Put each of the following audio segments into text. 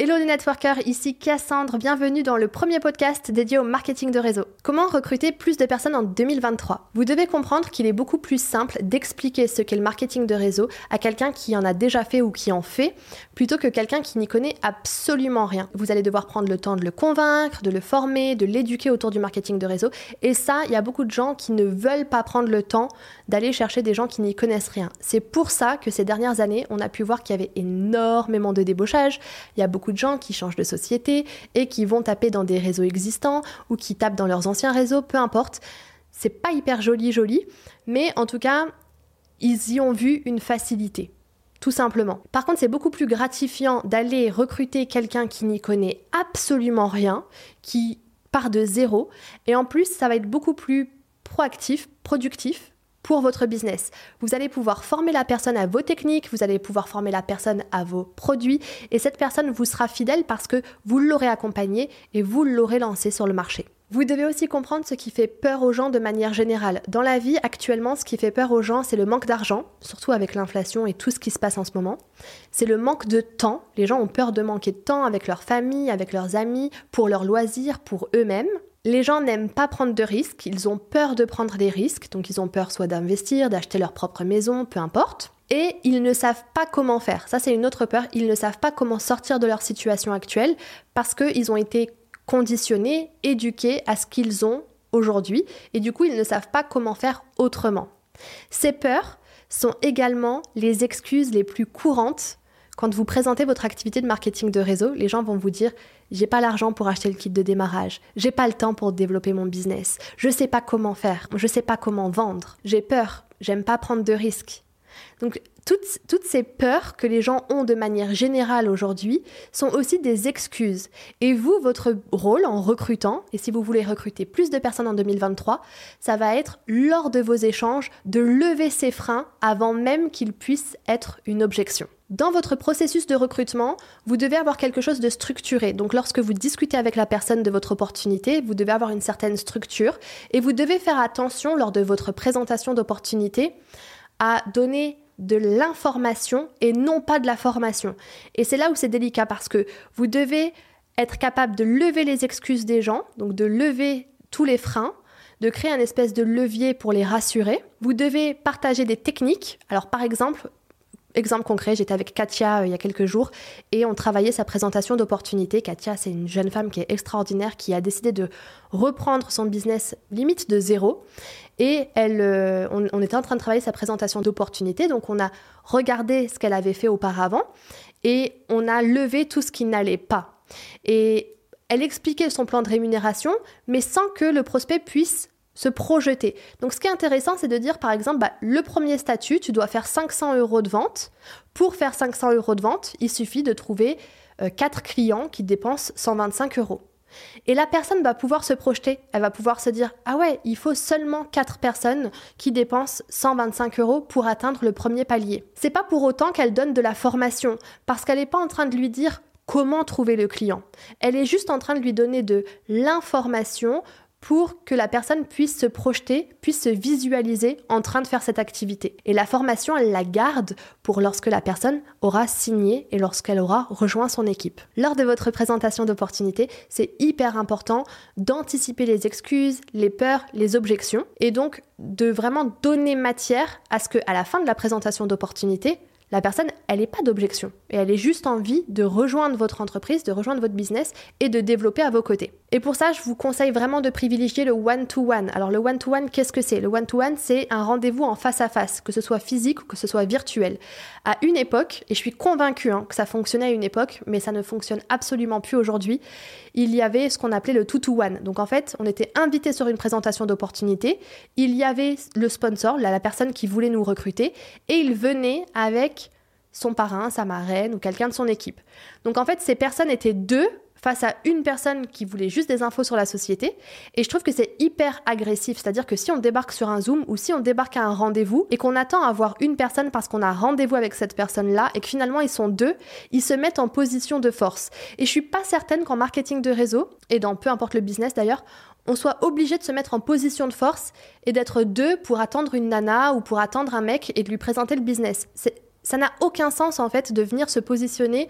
Hello les networkers, ici Cassandre, bienvenue dans le premier podcast dédié au marketing de réseau. Comment recruter plus de personnes en 2023 Vous devez comprendre qu'il est beaucoup plus simple d'expliquer ce qu'est le marketing de réseau à quelqu'un qui en a déjà fait ou qui en fait, plutôt que quelqu'un qui n'y connaît absolument rien. Vous allez devoir prendre le temps de le convaincre, de le former, de l'éduquer autour du marketing de réseau, et ça, il y a beaucoup de gens qui ne veulent pas prendre le temps d'aller chercher des gens qui n'y connaissent rien. C'est pour ça que ces dernières années, on a pu voir qu'il y avait énormément de débauchage, il y a beaucoup de gens qui changent de société et qui vont taper dans des réseaux existants ou qui tapent dans leurs anciens réseaux, peu importe. C'est pas hyper joli, joli, mais en tout cas, ils y ont vu une facilité. Tout simplement. Par contre, c'est beaucoup plus gratifiant d'aller recruter quelqu'un qui n'y connaît absolument rien, qui part de zéro, et en plus, ça va être beaucoup plus proactif, productif, pour votre business. Vous allez pouvoir former la personne à vos techniques, vous allez pouvoir former la personne à vos produits et cette personne vous sera fidèle parce que vous l'aurez accompagné et vous l'aurez lancé sur le marché. Vous devez aussi comprendre ce qui fait peur aux gens de manière générale. Dans la vie, actuellement, ce qui fait peur aux gens, c'est le manque d'argent, surtout avec l'inflation et tout ce qui se passe en ce moment. C'est le manque de temps. Les gens ont peur de manquer de temps avec leur famille, avec leurs amis, pour leurs loisirs, pour eux-mêmes. Les gens n'aiment pas prendre de risques, ils ont peur de prendre des risques, donc ils ont peur soit d'investir, d'acheter leur propre maison, peu importe. Et ils ne savent pas comment faire. Ça, c'est une autre peur. Ils ne savent pas comment sortir de leur situation actuelle parce qu'ils ont été conditionnés, éduqués à ce qu'ils ont aujourd'hui. Et du coup, ils ne savent pas comment faire autrement. Ces peurs sont également les excuses les plus courantes quand vous présentez votre activité de marketing de réseau, les gens vont vous dire j'ai pas l'argent pour acheter le kit de démarrage, j'ai pas le temps pour développer mon business, je sais pas comment faire, je sais pas comment vendre, j'ai peur, j'aime pas prendre de risques. Donc toutes, toutes, ces peurs que les gens ont de manière générale aujourd'hui sont aussi des excuses. Et vous, votre rôle en recrutant, et si vous voulez recruter plus de personnes en 2023, ça va être lors de vos échanges de lever ces freins avant même qu'ils puissent être une objection. Dans votre processus de recrutement, vous devez avoir quelque chose de structuré. Donc lorsque vous discutez avec la personne de votre opportunité, vous devez avoir une certaine structure et vous devez faire attention lors de votre présentation d'opportunité à donner de l'information et non pas de la formation. Et c'est là où c'est délicat parce que vous devez être capable de lever les excuses des gens, donc de lever tous les freins, de créer un espèce de levier pour les rassurer. Vous devez partager des techniques. Alors par exemple, Exemple concret, j'étais avec Katia euh, il y a quelques jours et on travaillait sa présentation d'opportunité. Katia, c'est une jeune femme qui est extraordinaire, qui a décidé de reprendre son business limite de zéro. Et elle, euh, on, était en train de travailler sa présentation d'opportunité, donc on a regardé ce qu'elle avait fait auparavant et on a levé tout ce qui n'allait pas. Et elle expliquait son plan de rémunération, mais sans que le prospect puisse se projeter. Donc ce qui est intéressant, c'est de dire par exemple, bah, le premier statut, tu dois faire 500 euros de vente. Pour faire 500 euros de vente, il suffit de trouver 4 euh, clients qui dépensent 125 euros. Et la personne va pouvoir se projeter, elle va pouvoir se dire Ah ouais, il faut seulement 4 personnes qui dépensent 125 euros pour atteindre le premier palier. C'est pas pour autant qu'elle donne de la formation, parce qu'elle n'est pas en train de lui dire comment trouver le client. Elle est juste en train de lui donner de l'information pour que la personne puisse se projeter, puisse se visualiser en train de faire cette activité. Et la formation, elle la garde pour lorsque la personne aura signé et lorsqu'elle aura rejoint son équipe. Lors de votre présentation d'opportunité, c'est hyper important d'anticiper les excuses, les peurs, les objections et donc de vraiment donner matière à ce que à la fin de la présentation d'opportunité, la personne, elle n'est pas d'objection. Et elle est juste envie de rejoindre votre entreprise, de rejoindre votre business et de développer à vos côtés. Et pour ça, je vous conseille vraiment de privilégier le one-to-one. Alors le one-to-one, qu'est-ce que c'est? Le one-to-one, c'est un rendez-vous en face à face, que ce soit physique ou que ce soit virtuel. À une époque, et je suis convaincue hein, que ça fonctionnait à une époque, mais ça ne fonctionne absolument plus aujourd'hui, il y avait ce qu'on appelait le two-to-one. Donc en fait, on était invité sur une présentation d'opportunité, il y avait le sponsor, la personne qui voulait nous recruter, et il venait avec son parrain, sa marraine ou quelqu'un de son équipe. Donc en fait, ces personnes étaient deux face à une personne qui voulait juste des infos sur la société. Et je trouve que c'est hyper agressif. C'est-à-dire que si on débarque sur un Zoom ou si on débarque à un rendez-vous et qu'on attend à voir une personne parce qu'on a rendez-vous avec cette personne-là et que finalement ils sont deux, ils se mettent en position de force. Et je suis pas certaine qu'en marketing de réseau, et dans peu importe le business d'ailleurs, on soit obligé de se mettre en position de force et d'être deux pour attendre une nana ou pour attendre un mec et de lui présenter le business. Ça n'a aucun sens en fait de venir se positionner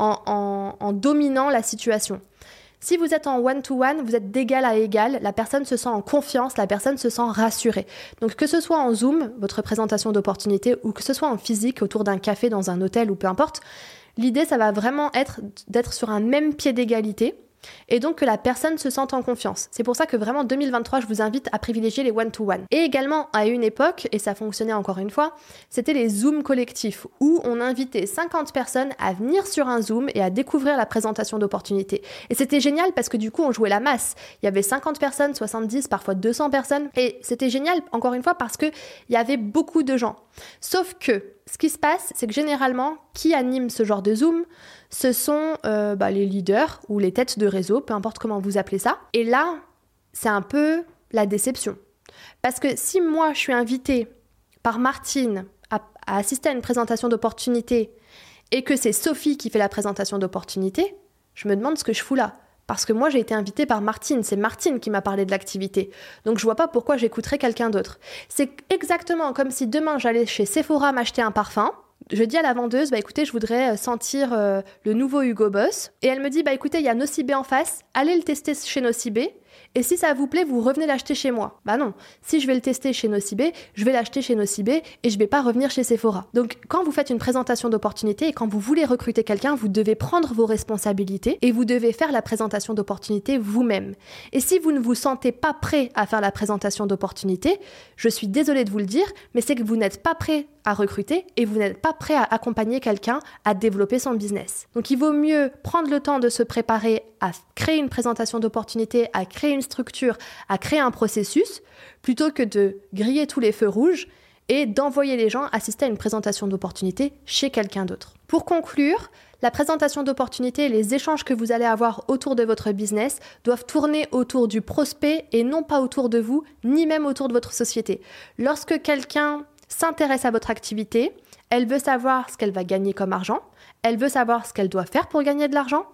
en, dominant la situation. Si vous êtes en one-to-one, vous êtes d'égal à égal, la personne se sent en confiance, la personne se sent rassurée. Donc que ce soit en Zoom, votre présentation d'opportunité, ou que ce soit en physique, autour d'un café, dans un hôtel, ou peu importe, l'idée, ça va vraiment être d'être sur un même pied d'égalité et donc que la personne se sente en confiance. C'est pour ça que vraiment 2023, je vous invite à privilégier les one-to-one. Et également, à une époque, et ça fonctionnait encore une fois, c'était les Zooms collectifs, où on invitait 50 personnes à venir sur un Zoom et à découvrir la présentation d'opportunités. Et c'était génial parce que du coup, on jouait la masse. Il y avait 50 personnes, 70, parfois 200 personnes. Et c'était génial, encore une fois, parce qu'il y avait beaucoup de gens. Sauf que, ce qui se passe, c'est que généralement, qui anime ce genre de Zoom ce sont euh, bah, les leaders ou les têtes de réseau, peu importe comment vous appelez ça. Et là, c'est un peu la déception. Parce que si moi, je suis invitée par Martine à, assister à une présentation d'opportunité et que c'est Sophie qui fait la présentation d'opportunité, je me demande ce que je fous là. Parce que moi, j'ai été invitée par Martine. C'est Martine qui m'a parlé de l'activité. Donc, je vois pas pourquoi j'écouterais quelqu'un d'autre. C'est exactement comme si demain, j'allais chez Sephora m'acheter un parfum je dis à la vendeuse, bah écoutez, je voudrais euh, sentir euh, le nouveau Hugo Boss. Et elle me dit, bah écoutez, il y a Nocibé en face, allez le tester chez Nocibé. Et si ça vous plaît, vous revenez l'acheter chez moi. Bah non, si je vais le tester chez Nocibé, je vais l'acheter chez Nocibé et je vais pas revenir chez Sephora. Donc quand vous faites une présentation d'opportunité et quand vous voulez recruter quelqu'un, vous devez prendre vos responsabilités et vous devez faire la présentation d'opportunité vous-même. Et si vous ne vous sentez pas prêt à faire la présentation d'opportunité, je suis désolée de vous le dire, mais c'est que vous n'êtes pas prêt à recruter et vous n'êtes pas prêt à accompagner quelqu'un à développer son business. Donc il vaut mieux prendre le temps de se préparer à créer une présentation d'opportunité, à créer une structure, à créer un processus, plutôt que de griller tous les feux rouges et d'envoyer les gens assister à une présentation d'opportunité chez quelqu'un d'autre. Pour conclure, la présentation d'opportunité et les échanges que vous allez avoir autour de votre business doivent tourner autour du prospect et non pas autour de vous, ni même autour de votre société. Lorsque quelqu'un s'intéresse à votre activité, elle veut savoir ce qu'elle va gagner comme argent, elle veut savoir ce qu'elle doit faire pour gagner de l'argent,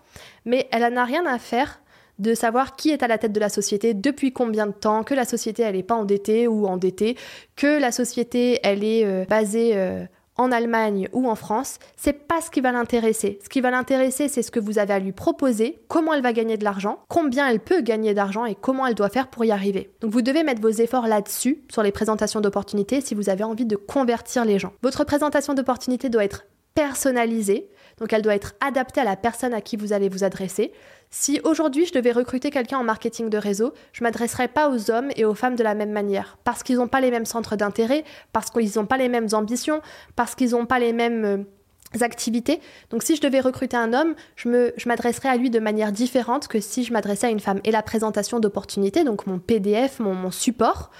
mais elle n'a rien à faire de savoir qui est à la tête de la société, depuis combien de temps, que la société elle n'est pas endettée ou endettée, que la société elle est euh, basée euh, en Allemagne ou en France, c'est pas ce qui va l'intéresser. Ce qui va l'intéresser, c'est ce que vous avez à lui proposer, comment elle va gagner de l'argent, combien elle peut gagner d'argent et comment elle doit faire pour y arriver. Donc vous devez mettre vos efforts là-dessus, sur les présentations d'opportunités, si vous avez envie de convertir les gens. Votre présentation d'opportunité doit être personnalisée, donc elle doit être adaptée à la personne à qui vous allez vous adresser. Si aujourd'hui je devais recruter quelqu'un en marketing de réseau, je m'adresserais pas aux hommes et aux femmes de la même manière, parce qu'ils n'ont pas les mêmes centres d'intérêt, parce qu'ils n'ont pas les mêmes ambitions, parce qu'ils n'ont pas les mêmes euh, activités. Donc si je devais recruter un homme, je, m'adresserais à lui de manière différente que si je m'adressais à une femme. Et la présentation d'opportunités, donc mon PDF, mon support,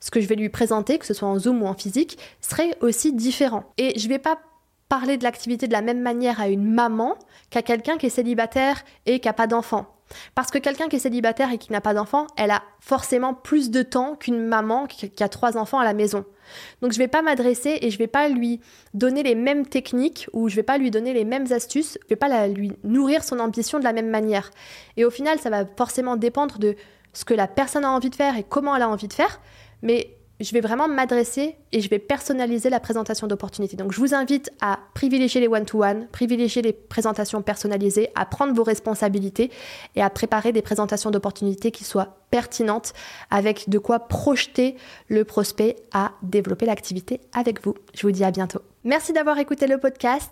ce que je vais lui présenter, que ce soit en Zoom ou en physique, serait aussi différent. Et je ne vais pas parler de l'activité de la même manière à une maman qu'à quelqu'un qui est célibataire et qui n'a pas d'enfant. Parce que quelqu'un qui est célibataire et qui n'a pas d'enfant, elle a forcément plus de temps qu'une maman qui a trois enfants à la maison. Donc je ne vais pas m'adresser et je ne vais pas lui donner les mêmes techniques ou je ne vais pas lui donner les mêmes astuces, je vais pas lui nourrir son ambition de la même manière. Et au final, ça va forcément dépendre de ce que la personne a envie de faire et comment elle a envie de faire. Mais je vais vraiment m'adresser et je vais personnaliser la présentation d'opportunités. Donc je vous invite à privilégier les one-to-one, privilégier les présentations personnalisées, à prendre vos responsabilités et à préparer des présentations d'opportunités qui soient pertinentes avec de quoi projeter le prospect à développer l'activité avec vous. Je vous dis à bientôt. Merci d'avoir écouté le podcast.